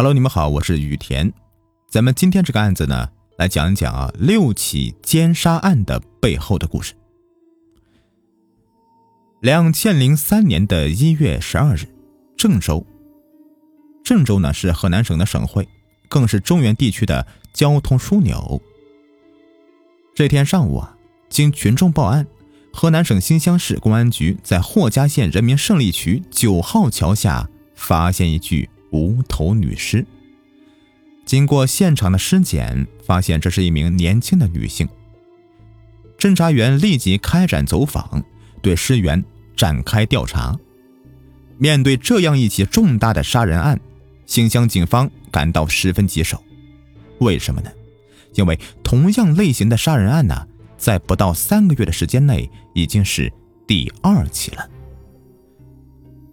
Hello，你们好，我是雨田。咱们今天这个案子呢，来讲一讲啊六起奸杀案的背后的故事。两千零三年的一月十二日，郑州。郑州呢是河南省的省会，更是中原地区的交通枢纽。这天上午啊，经群众报案，河南省新乡市公安局在霍家县人民胜利区九号桥下发现一具无头女尸。经过现场的尸检，发现这是一名年轻的女性。侦查员立即开展走访，对尸源展开调查。面对这样一起重大的杀人案，新乡警方感到十分棘手。为什么呢？因为同样类型的杀人案呢，在不到三个月的时间内，已经是第二起了。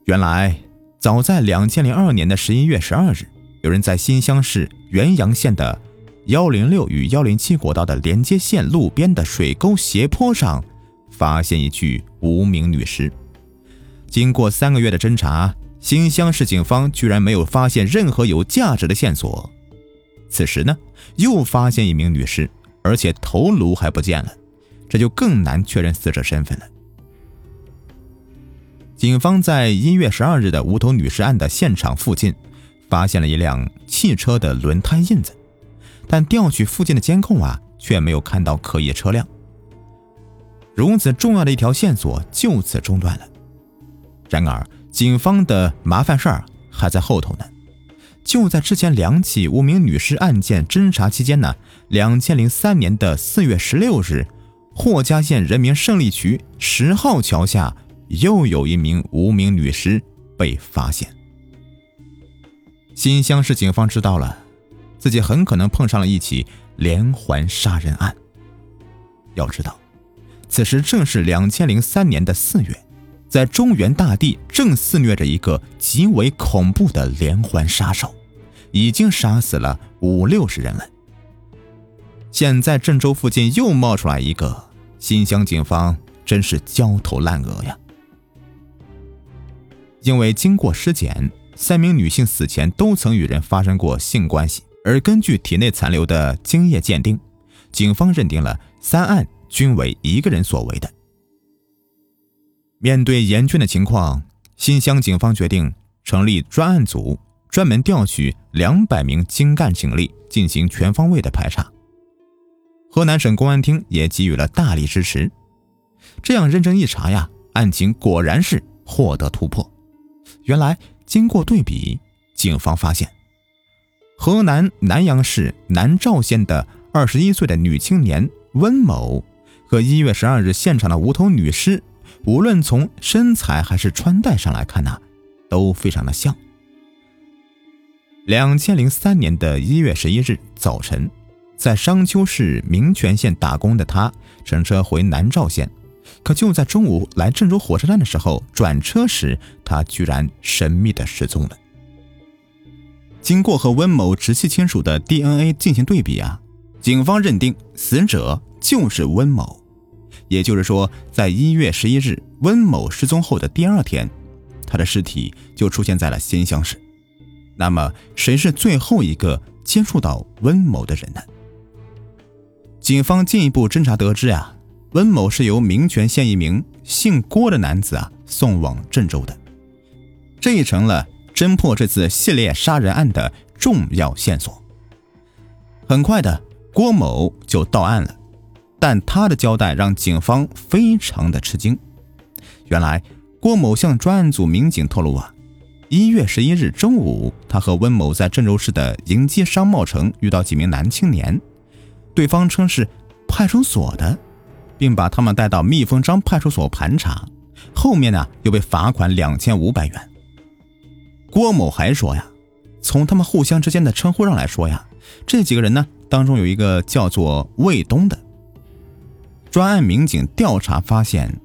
原来，早在两千零二年的十一月十二日。有人在新乡市原阳县的幺零六与幺零七国道的连接线路边的水沟斜坡上，发现一具无名女尸。经过三个月的侦查，新乡市警方居然没有发现任何有价值的线索。此时呢，又发现一名女尸，而且头颅还不见了，这就更难确认死者身份了。警方在一月十二日的无头女尸案的现场附近。发现了一辆汽车的轮胎印子，但调取附近的监控啊，却没有看到可疑车辆。如此重要的一条线索就此中断了。然而，警方的麻烦事儿还在后头呢。就在之前两起无名女尸案件侦查期间呢，两千零三年的四月十六日，霍家县人民胜利区十号桥下又有一名无名女尸被发现。新乡市警方知道了，自己很可能碰上了一起连环杀人案。要知道，此时正是两千零三年的四月，在中原大地正肆虐着一个极为恐怖的连环杀手，已经杀死了五六十人了。现在郑州附近又冒出来一个，新乡警方真是焦头烂额呀！因为经过尸检。三名女性死前都曾与人发生过性关系，而根据体内残留的精液鉴定，警方认定了三案均为一个人所为的。面对严峻的情况，新乡警方决定成立专案组，专门调取两百名精干警力进行全方位的排查。河南省公安厅也给予了大力支持。这样认真一查呀，案情果然是获得突破。原来。经过对比，警方发现，河南南阳市南召县的二十一岁的女青年温某，和一月十二日现场的无头女尸，无论从身材还是穿戴上来看呢，都非常的像。两千零三年的一月十一日早晨，在商丘市民权县打工的她，乘车回南召县。可就在中午来郑州火车站的时候，转车时，他居然神秘的失踪了。经过和温某直系亲属的 DNA 进行对比啊，警方认定死者就是温某。也就是说，在一月十一日温某失踪后的第二天，他的尸体就出现在了新乡市。那么，谁是最后一个接触到温某的人呢？警方进一步侦查得知啊。温某是由民权县一名姓郭的男子啊送往郑州的，这也成了侦破这次系列杀人案的重要线索。很快的，郭某就到案了，但他的交代让警方非常的吃惊。原来，郭某向专案组民警透露啊，一月十一日中午，他和温某在郑州市的迎基商贸城遇到几名男青年，对方称是派出所的。并把他们带到蜜蜂张派出所盘查，后面呢又被罚款两千五百元。郭某还说呀，从他们互相之间的称呼上来说呀，这几个人呢当中有一个叫做卫东的。专案民警调查发现，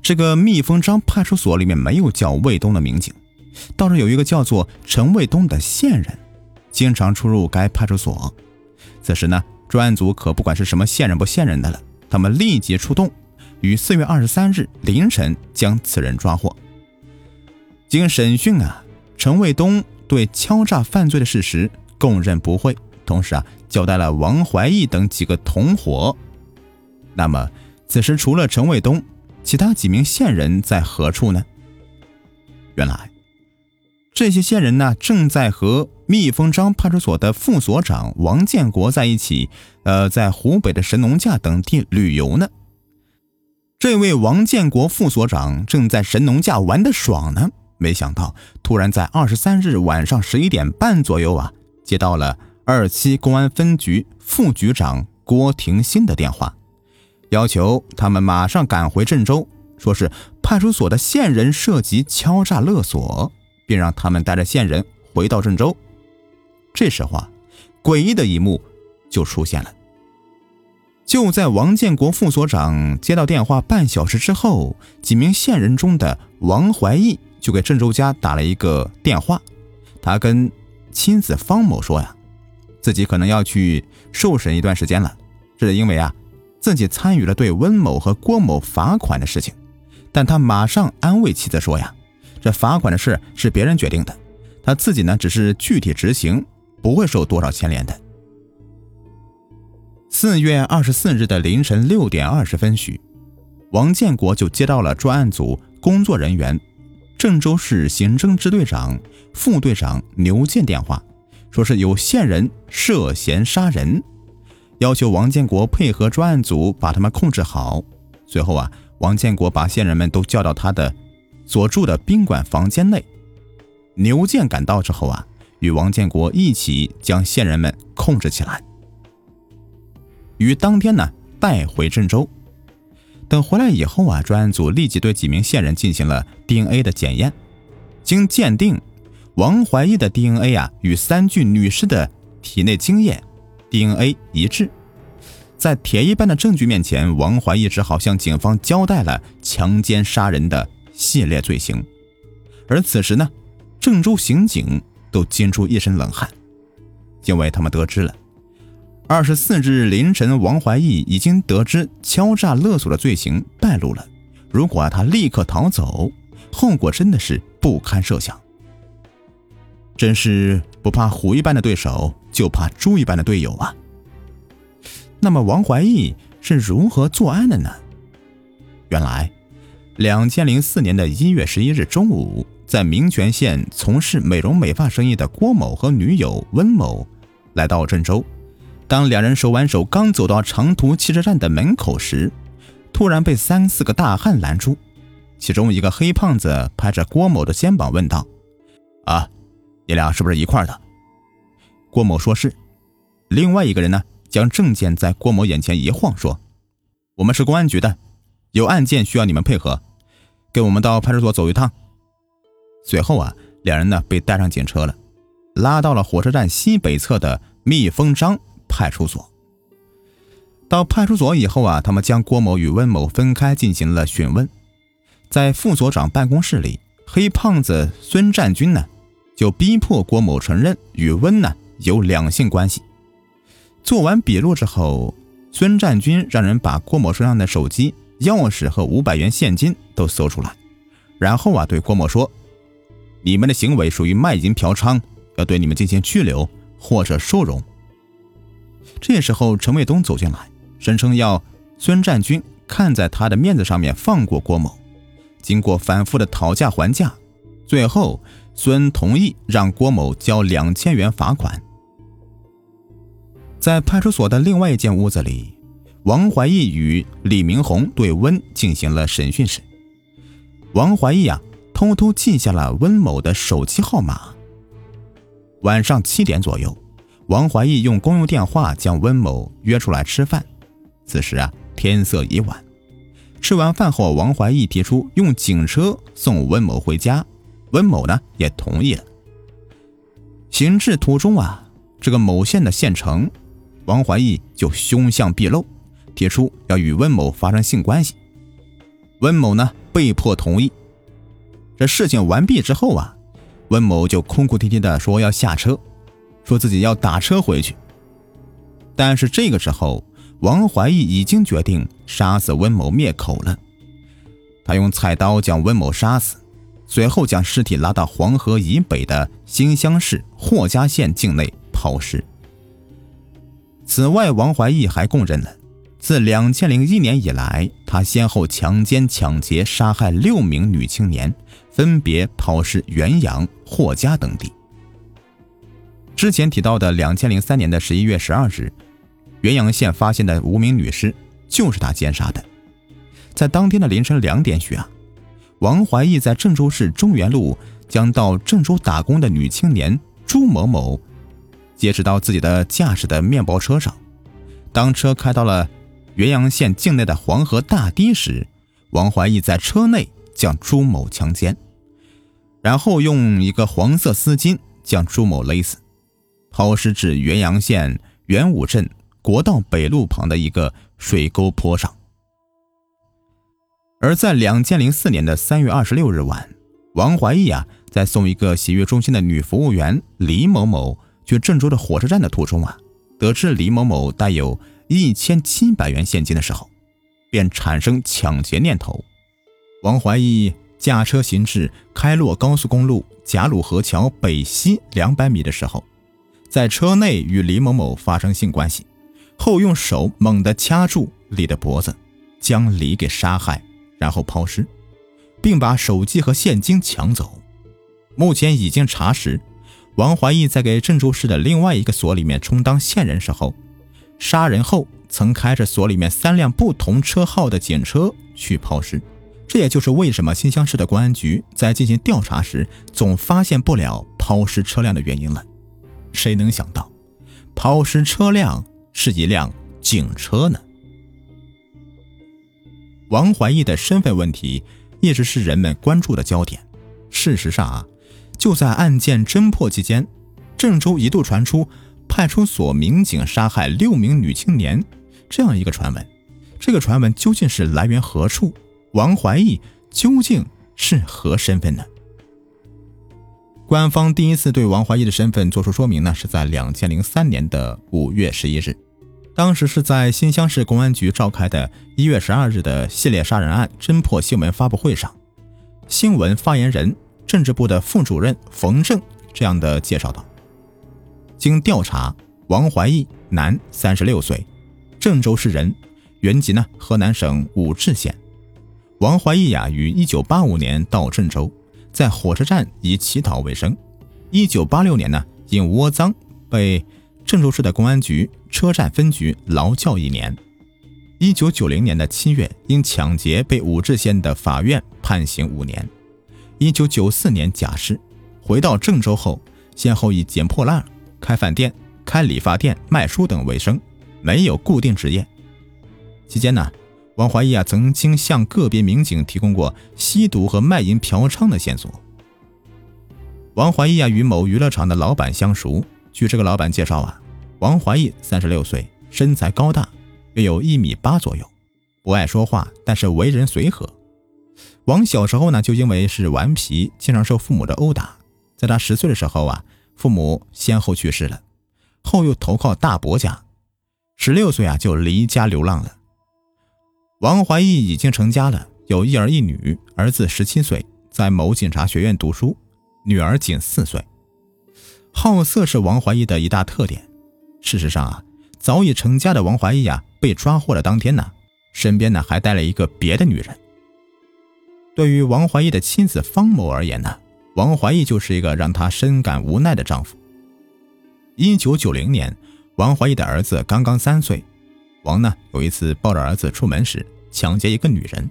这个蜜蜂张派出所里面没有叫卫东的民警，倒是有一个叫做陈卫东的线人，经常出入该派出所。此时呢，专案组可不管是什么线人不线人的了。他们立即出动，于四月二十三日凌晨将此人抓获。经审讯啊，陈卫东对敲诈犯罪的事实供认不讳，同时啊，交代了王怀义等几个同伙。那么，此时除了陈卫东，其他几名线人在何处呢？原来，这些线人呢，正在和密封章派出所的副所长王建国在一起，呃，在湖北的神农架等地旅游呢。这位王建国副所长正在神农架玩的爽呢，没想到突然在二十三日晚上十一点半左右啊，接到了二七公安分局副局长郭廷新的电话。要求他们马上赶回郑州，说是派出所的线人涉及敲诈勒索，并让他们带着线人回到郑州。这时候啊，诡异的一幕就出现了。就在王建国副所长接到电话半小时之后，几名线人中的王怀义就给郑州家打了一个电话，他跟妻子方某说呀，自己可能要去受审一段时间了，这是因为啊。自己参与了对温某和郭某罚款的事情，但他马上安慰妻子说：“呀，这罚款的事是别人决定的，他自己呢只是具体执行，不会受多少牵连的。”四月二十四日的凌晨六点二十分许，王建国就接到了专案组工作人员、郑州市刑侦支队长、副队长牛建电话，说是有线人涉嫌杀人。要求王建国配合专案组把他们控制好。随后啊，王建国把线人们都叫到他的所住的宾馆房间内。牛建赶到之后啊，与王建国一起将线人们控制起来，于当天呢带回郑州。等回来以后啊，专案组立即对几名线人进行了 DNA 的检验。经鉴定，王怀义的 DNA 啊与三具女尸的体内精液。DNA 一致，在铁一般的证据面前，王怀义只好向警方交代了强奸杀人的系列罪行。而此时呢，郑州刑警都惊出一身冷汗，因为他们得知了，二十四日凌晨，王怀义已经得知敲诈勒索的罪行败露了。如果他立刻逃走，后果真的是不堪设想。真是不怕虎一般的对手。就怕猪一般的队友啊！那么王怀义是如何作案的呢？原来，两千零四年的一月十一日中午，在民权县从事美容美发生意的郭某和女友温某来到郑州。当两人手挽手刚走到长途汽车站的门口时，突然被三四个大汉拦住。其中一个黑胖子拍着郭某的肩膀问道：“啊，你俩是不是一块的？”郭某说是，另外一个人呢，将证件在郭某眼前一晃，说：“我们是公安局的，有案件需要你们配合，跟我们到派出所走一趟。”随后啊，两人呢被带上警车了，拉到了火车站西北侧的蜜蜂张派出所。到派出所以后啊，他们将郭某与温某分开进行了询问。在副所长办公室里，黑胖子孙占军呢，就逼迫郭某承认与温呢。有两性关系。做完笔录之后，孙占军让人把郭某身上的手机、钥匙和五百元现金都搜出来，然后啊，对郭某说：“你们的行为属于卖淫嫖娼，要对你们进行拘留或者收容。”这时候，陈卫东走进来，声称要孙占军看在他的面子上面放过郭某。经过反复的讨价还价，最后孙同意让郭某交两千元罚款。在派出所的另外一间屋子里，王怀义与李明红对温进行了审讯时，王怀义啊偷偷记下了温某的手机号码。晚上七点左右，王怀义用公用电话将温某约出来吃饭。此时啊天色已晚，吃完饭后，王怀义提出用警车送温某回家，温某呢也同意了。行至途中啊，这个某县的县城。王怀义就凶相毕露，提出要与温某发生性关系。温某呢被迫同意。这事情完毕之后啊，温某就哭哭啼啼的说要下车，说自己要打车回去。但是这个时候，王怀义已经决定杀死温某灭口了。他用菜刀将温某杀死，随后将尸体拉到黄河以北的新乡市霍家县境内抛尸。此外，王怀义还供认了，自两千零一年以来，他先后强奸、抢劫、杀害六名女青年，分别抛尸元阳、霍家等地。之前提到的两千零三年的十一月十二日，元阳县发现的无名女尸就是他奸杀的。在当天的凌晨两点许啊。王怀义在郑州市中原路将到郑州打工的女青年朱某某接持到自己的驾驶的面包车上。当车开到了元阳县境内的黄河大堤时，王怀义在车内将朱某强奸，然后用一个黄色丝巾将朱某勒死，抛尸至元阳县元武镇国道北路旁的一个水沟坡上。而在两千零四年的三月二十六日晚，王怀义啊，在送一个洗浴中心的女服务员李某某去郑州的火车站的途中啊，得知李某某带有一千七百元现金的时候，便产生抢劫念头。王怀义驾车行至开洛高速公路贾鲁河桥北西两百米的时候，在车内与李某某发生性关系，后用手猛地掐住李的脖子，将李给杀害。然后抛尸，并把手机和现金抢走。目前已经查实，王怀义在给郑州市的另外一个所里面充当线人时候，杀人后曾开着所里面三辆不同车号的警车去抛尸。这也就是为什么新乡市的公安局在进行调查时总发现不了抛尸车辆的原因了。谁能想到，抛尸车辆是一辆警车呢？王怀义的身份问题一直是人们关注的焦点。事实上啊，就在案件侦破期间，郑州一度传出派出所民警杀害六名女青年这样一个传闻。这个传闻究竟是来源何处？王怀义究竟是何身份呢？官方第一次对王怀义的身份作出说明呢，是在两千零三年的五月十一日。当时是在新乡市公安局召开的一月十二日的系列杀人案侦破新闻发布会上，新闻发言人、政治部的副主任冯正这样的介绍道：“经调查，王怀义，男，三十六岁，郑州市人，原籍呢河南省武陟县。王怀义呀，于一九八五年到郑州，在火车站以乞讨为生。一九八六年呢，因窝赃被。”郑州市的公安局车站分局劳教一年。一九九零年的七月，因抢劫被武陟县的法院判刑五年。一九九四年假释，回到郑州后，先后以捡破烂、开饭店、开理发店、卖书等为生，没有固定职业。期间呢，王怀义啊曾经向个别民警提供过吸毒和卖淫嫖娼的线索。王怀义啊与某娱乐场的老板相熟。据这个老板介绍啊，王怀义三十六岁，身材高大，约有一米八左右，不爱说话，但是为人随和。王小时候呢，就因为是顽皮，经常受父母的殴打。在他十岁的时候啊，父母先后去世了，后又投靠大伯家，十六岁啊就离家流浪了。王怀义已经成家了，有一儿一女，儿子十七岁，在某警察学院读书，女儿仅四岁。好色是王怀义的一大特点。事实上啊，早已成家的王怀义啊，被抓获的当天呢，身边呢还带了一个别的女人。对于王怀义的妻子方某而言呢，王怀义就是一个让她深感无奈的丈夫。一九九零年，王怀义的儿子刚刚三岁，王呢有一次抱着儿子出门时抢劫一个女人，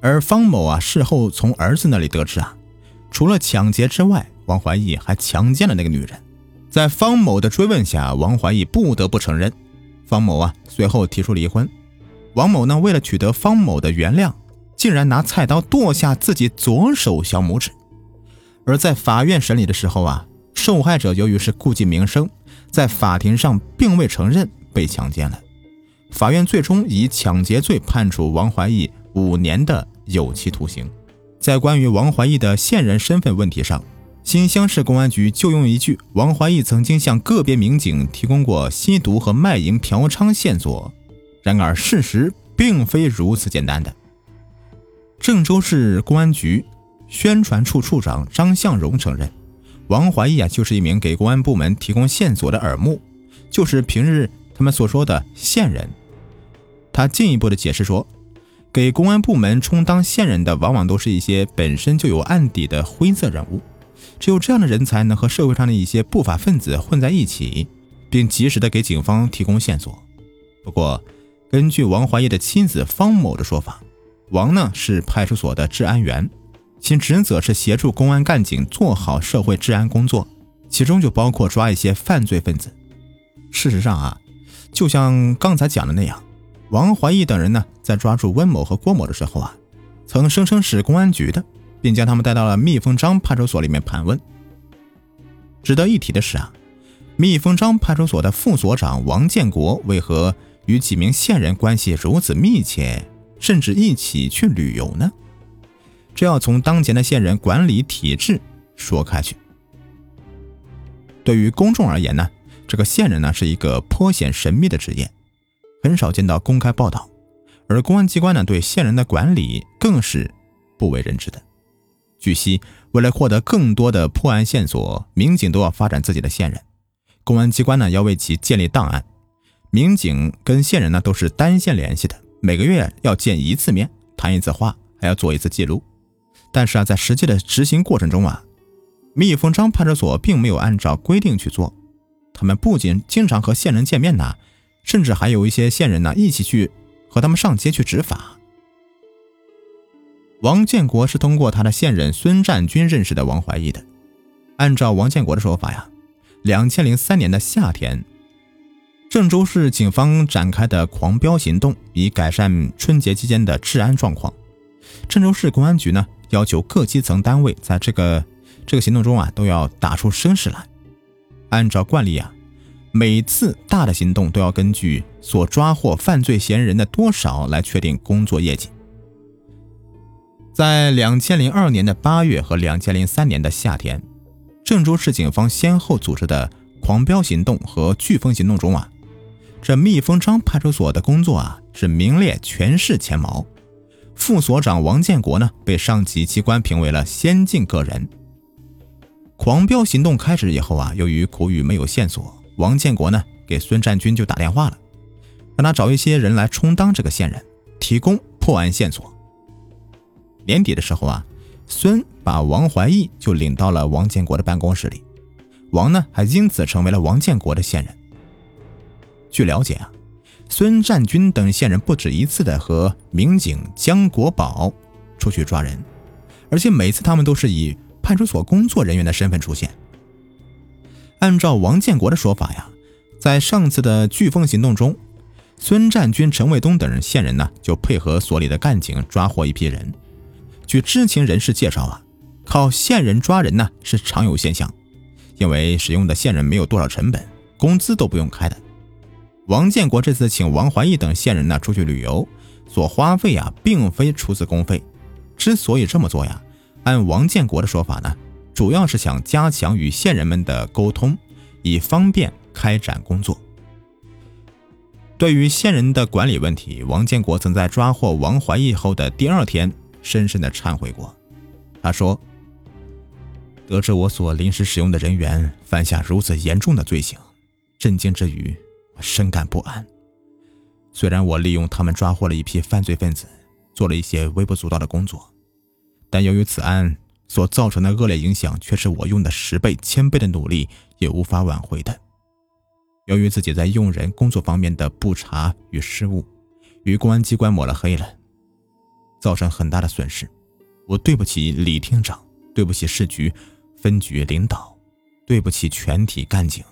而方某啊事后从儿子那里得知啊，除了抢劫之外，王怀义还强奸了那个女人，在方某的追问下，王怀义不得不承认。方某啊，随后提出离婚。王某呢，为了取得方某的原谅，竟然拿菜刀剁下自己左手小拇指。而在法院审理的时候啊，受害者由于是顾及名声，在法庭上并未承认被强奸了。法院最终以抢劫罪判处王怀义五年的有期徒刑。在关于王怀义的现人身份问题上，新乡市公安局就用一句“王怀义曾经向个别民警提供过吸毒和卖淫嫖娼线索”，然而事实并非如此简单的。郑州市公安局宣传处处长张向荣承认，王怀义啊就是一名给公安部门提供线索的耳目，就是平日他们所说的线人。他进一步的解释说，给公安部门充当线人的，往往都是一些本身就有案底的灰色人物，只有这样的人才能和社会上的一些不法分子混在一起，并及时的给警方提供线索。不过，根据王怀义的妻子方某的说法，王呢是派出所的治安员，其职责是协助公安干警做好社会治安工作，其中就包括抓一些犯罪分子。事实上啊，就像刚才讲的那样。王怀义等人呢，在抓住温某和郭某的时候啊，曾声称是公安局的，并将他们带到了蜜蜂张派出所里面盘问。值得一提的是啊，蜜蜂张派出所的副所长王建国为何与几名线人关系如此密切，甚至一起去旅游呢？这要从当前的线人管理体制说开去。对于公众而言呢，这个线人呢是一个颇显神秘的职业。很少见到公开报道，而公安机关呢对线人的管理更是不为人知的。据悉，为了获得更多的破案线索，民警都要发展自己的线人，公安机关呢要为其建立档案。民警跟线人呢都是单线联系的，每个月要见一次面，谈一次话，还要做一次记录。但是啊，在实际的执行过程中啊，蜜蜂张派出所并没有按照规定去做，他们不仅经常和线人见面呢。甚至还有一些线人呢，一起去和他们上街去执法。王建国是通过他的线人孙占军认识的王怀义的。按照王建国的说法呀，两千零三年的夏天，郑州市警方展开的狂飙行动，以改善春节期间的治安状况。郑州市公安局呢，要求各基层单位在这个这个行动中啊，都要打出声势来。按照惯例啊。每次大的行动都要根据所抓获犯罪嫌疑人的多少来确定工作业绩。在两千零二年的八月和两千零三年的夏天，郑州市警方先后组织的狂飙行动和飓风行动中啊，这蜜蜂张派出所的工作啊是名列全市前茅。副所长王建国呢被上级机关评为了先进个人。狂飙行动开始以后啊，由于苦雨没有线索。王建国呢，给孙占军就打电话了，让他找一些人来充当这个线人，提供破案线索。年底的时候啊，孙把王怀义就领到了王建国的办公室里，王呢还因此成为了王建国的线人。据了解啊，孙占军等线人不止一次的和民警江国宝出去抓人，而且每次他们都是以派出所工作人员的身份出现。按照王建国的说法呀，在上次的飓风行动中，孙占军、陈卫东等人线人呢，就配合所里的干警抓获一批人。据知情人士介绍啊，靠线人抓人呢是常有现象，因为使用的线人没有多少成本，工资都不用开的。王建国这次请王怀义等线人呢出去旅游，所花费啊，并非出自公费。之所以这么做呀，按王建国的说法呢。主要是想加强与线人们的沟通，以方便开展工作。对于线人的管理问题，王建国曾在抓获王怀义后的第二天，深深的忏悔过。他说：“得知我所临时使用的人员犯下如此严重的罪行，震惊之余，深感不安。虽然我利用他们抓获了一批犯罪分子，做了一些微不足道的工作，但由于此案。”所造成的恶劣影响，却是我用的十倍、千倍的努力也无法挽回的。由于自己在用人工作方面的不查与失误，与公安机关抹了黑了，造成很大的损失。我对不起李厅长，对不起市局、分局领导，对不起全体干警。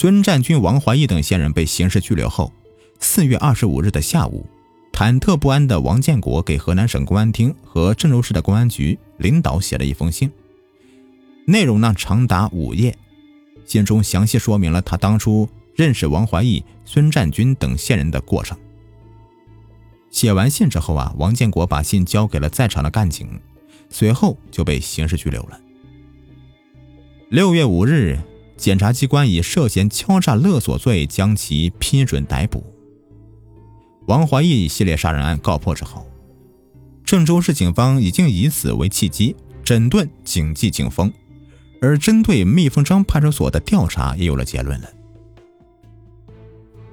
孙占军、王怀义等线人被刑事拘留后，四月二十五日的下午。忐忑不安的王建国给河南省公安厅和郑州市的公安局领导写了一封信，内容呢长达五页，信中详细说明了他当初认识王怀义、孙占军等线人的过程。写完信之后啊，王建国把信交给了在场的干警，随后就被刑事拘留了。六月五日，检察机关以涉嫌敲诈勒索罪将其批准逮捕。王怀义系列杀人案告破之后，郑州市警方已经以此为契机，整顿警纪警风，而针对蜜蜂庄派出所的调查也有了结论了。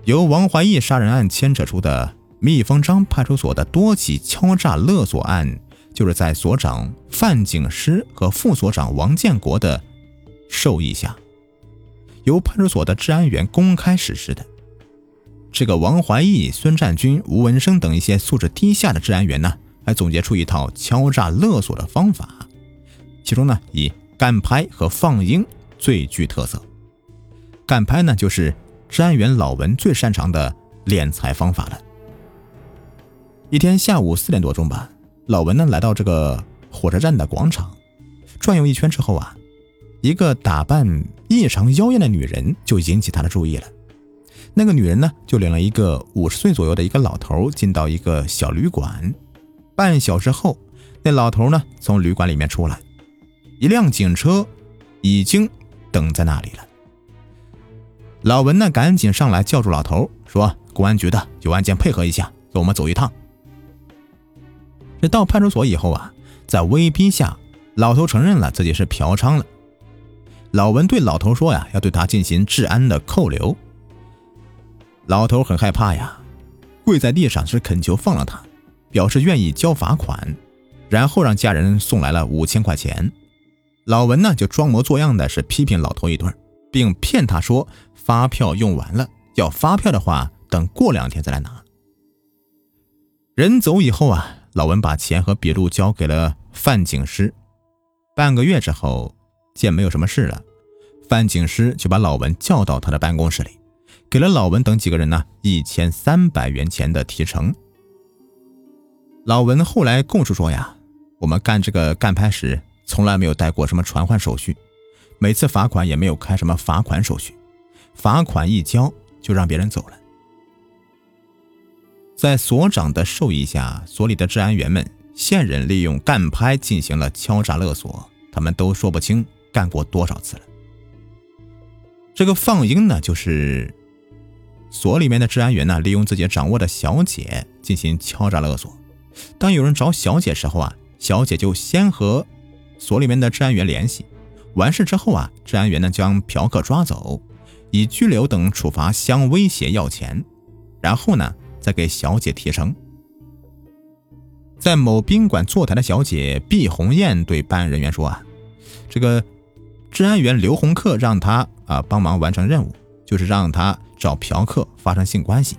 由王怀义杀人案牵扯出的蜜蜂庄派出所的多起敲诈勒索案，就是在所长范景诗和副所长王建国的授意下，由派出所的治安员公开实施的。这个王怀义、孙占军、吴文生等一些素质低下的治安员呢，还总结出一套敲诈勒索的方法，其中呢，以干拍和放鹰最具特色。干拍呢，就是。治安员老文最擅长的敛财方法了。一天下午四点多钟吧，老文呢来到这个火车站的广场，转悠一圈之后啊，一个打扮异常妖艳的女人就引起他的注意了。那个女人呢，就领了一个五十岁左右的一个老头进到一个小旅馆。半小时后，那老头呢从旅馆里面出来，一辆警车已经等在那里了。老文呢，赶紧上来叫住老头，说：“公安局的有案件，配合一下，跟我们走一趟。”这到派出所以后啊，在威逼下，老头承认了自己是嫖娼了。老文对老头说：“呀，要对他进行治安的扣留。”老头很害怕呀，跪在地上是恳求放了他，表示愿意交罚款，然后让家人送来了五千块钱。老文呢，就装模作样的是批评老头一顿，并骗他说。发票用完了，要发票的话，等过两天再来拿。人走以后啊，老文把钱和笔录交给了范警师。半个月之后，见没有什么事了，范警师就把老文叫到他的办公室里，给了老文等几个人呢一千三百元钱的提成。老文后来供述说呀，我们干这个干拍时，从来没有带过什么传唤手续，每次罚款也没有开什么罚款手续。罚款一交就让别人走了。在所长的授意下，所里的治安员们线人利用干拍进行了敲诈勒索，他们都说不清干过多少次了。这个放鹰呢，就是所里面的治安员呢，利用自己掌握的小姐进行敲诈勒索。当有人找小姐时候啊，小姐就先和所里面的治安员联系，完事之后啊，治安员呢将嫖客抓走。以拘留等处罚相威胁要钱，然后呢，再给小姐提成。在某宾馆坐台的小姐毕红艳对办案人员说：“啊，这个治安员刘洪克让他啊帮忙完成任务，就是让他找嫖客发生性关系，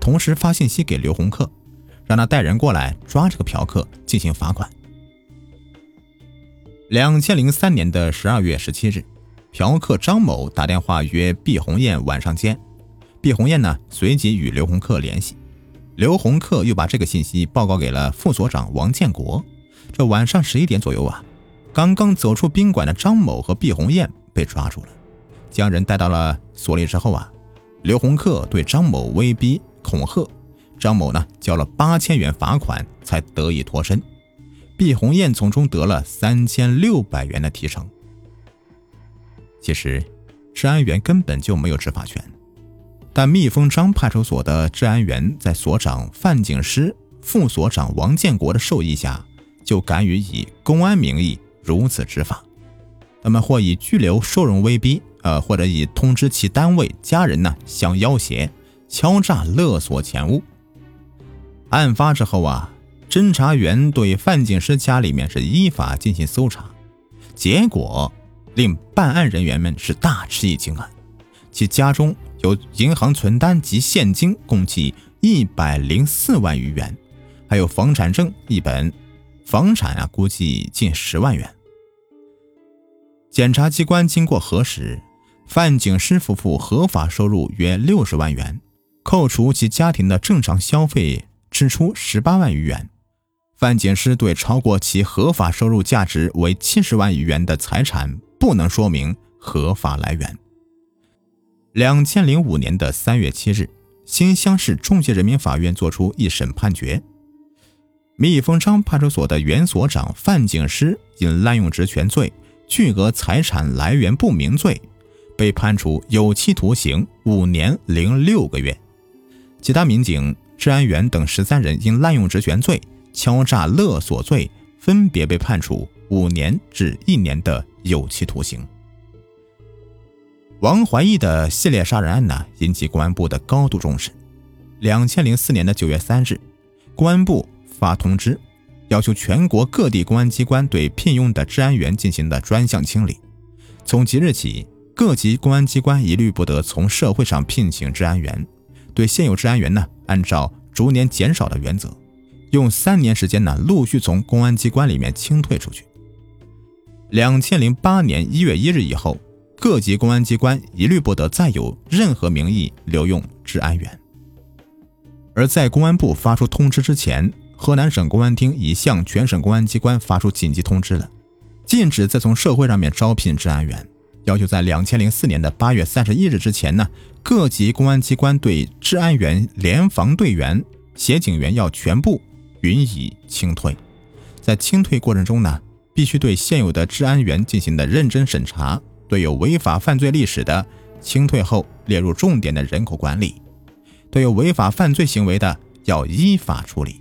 同时发信息给刘洪克，让他带人过来抓这个嫖客进行罚款。”两千零三年的十二月十七日。嫖客张某打电话约毕红艳晚上见，毕红艳呢随即与刘洪克联系，刘洪克又把这个信息报告给了副所长王建国。这晚上十一点左右啊，刚刚走出宾馆的张某和毕红艳被抓住了，将人带到了所里之后啊，刘洪克对张某威逼恐吓，张某呢交了八千元罚款才得以脱身，毕红艳从中得了三千六百元的提成。其实，治安员根本就没有执法权，但蜜蜂张派出所的治安员在所长范景师、副所长王建国的授意下，就敢于以公安名义如此执法。他们或以拘留、收容威逼，呃，或者以通知其单位家人呢相要挟、敲诈勒索钱物。案发之后啊，侦查员对范景师家里面是依法进行搜查，结果。令办案人员们是大吃一惊啊！其家中有银行存单及现金共计一百零四万余元，还有房产证一本，房产啊估计近十万元。检察机关经过核实，范景诗夫妇合法收入约六十万元，扣除其家庭的正常消费支出十八万余元。范景诗对超过其合法收入价值为七十万余元的财产。不能说明合法来源。两千零五年的三月七日，新乡市中级人民法院作出一审判决：蜜蜂庄派出所的原所长范景诗因滥用职权罪、巨额财产来源不明罪，被判处有期徒刑五年零六个月；其他民警、治安员等十三人因滥用职权罪、敲诈勒索罪，分别被判处五年至一年的有期徒刑。王怀义的系列杀人案呢，引起公安部的高度重视。两千零四年的九月三日，公安部发通知，要求全国各地公安机关对聘用的治安员进行的专项清理。从即日起，各级公安机关一律不得从社会上聘请治安员。对现有治安员呢，按照逐年减少的原则，用三年时间呢，陆续从公安机关里面清退出去。两千零八年一月一日以后。各级公安机关一律不得再有任何名义留用治安员。而在公安部发出通知之前，河南省公安厅已向全省公安机关发出紧急通知了，禁止再从社会上面招聘治安员，要求在两千零四年的八月三十一日之前呢，各级公安机关对治安员、联防队员、协警员要全部予以清退。在清退过程中呢，必须对现有的治安员进行的认真审查。对有违法犯罪历史的，清退后列入重点的人口管理；对有违法犯罪行为的，要依法处理。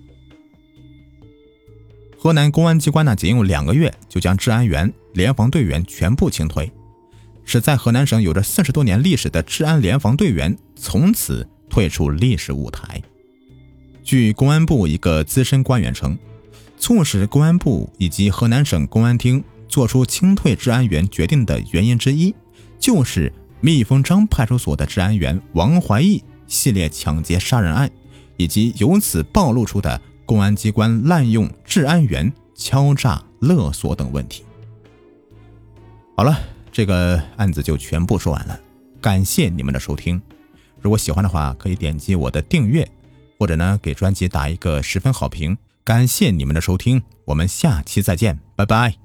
河南公安机关呢，仅用两个月就将治安员、联防队员全部清退，使在河南省有着四十多年历史的治安联防队员从此退出历史舞台。据公安部一个资深官员称，促使公安部以及河南省公安厅。做出清退治安员决定的原因之一，就是密封章派出所的治安员王怀义系列抢劫杀人案，以及由此暴露出的公安机关滥用治安员敲诈勒索等问题。好了，这个案子就全部说完了，感谢你们的收听。如果喜欢的话，可以点击我的订阅，或者呢给专辑打一个十分好评。感谢你们的收听，我们下期再见，拜拜。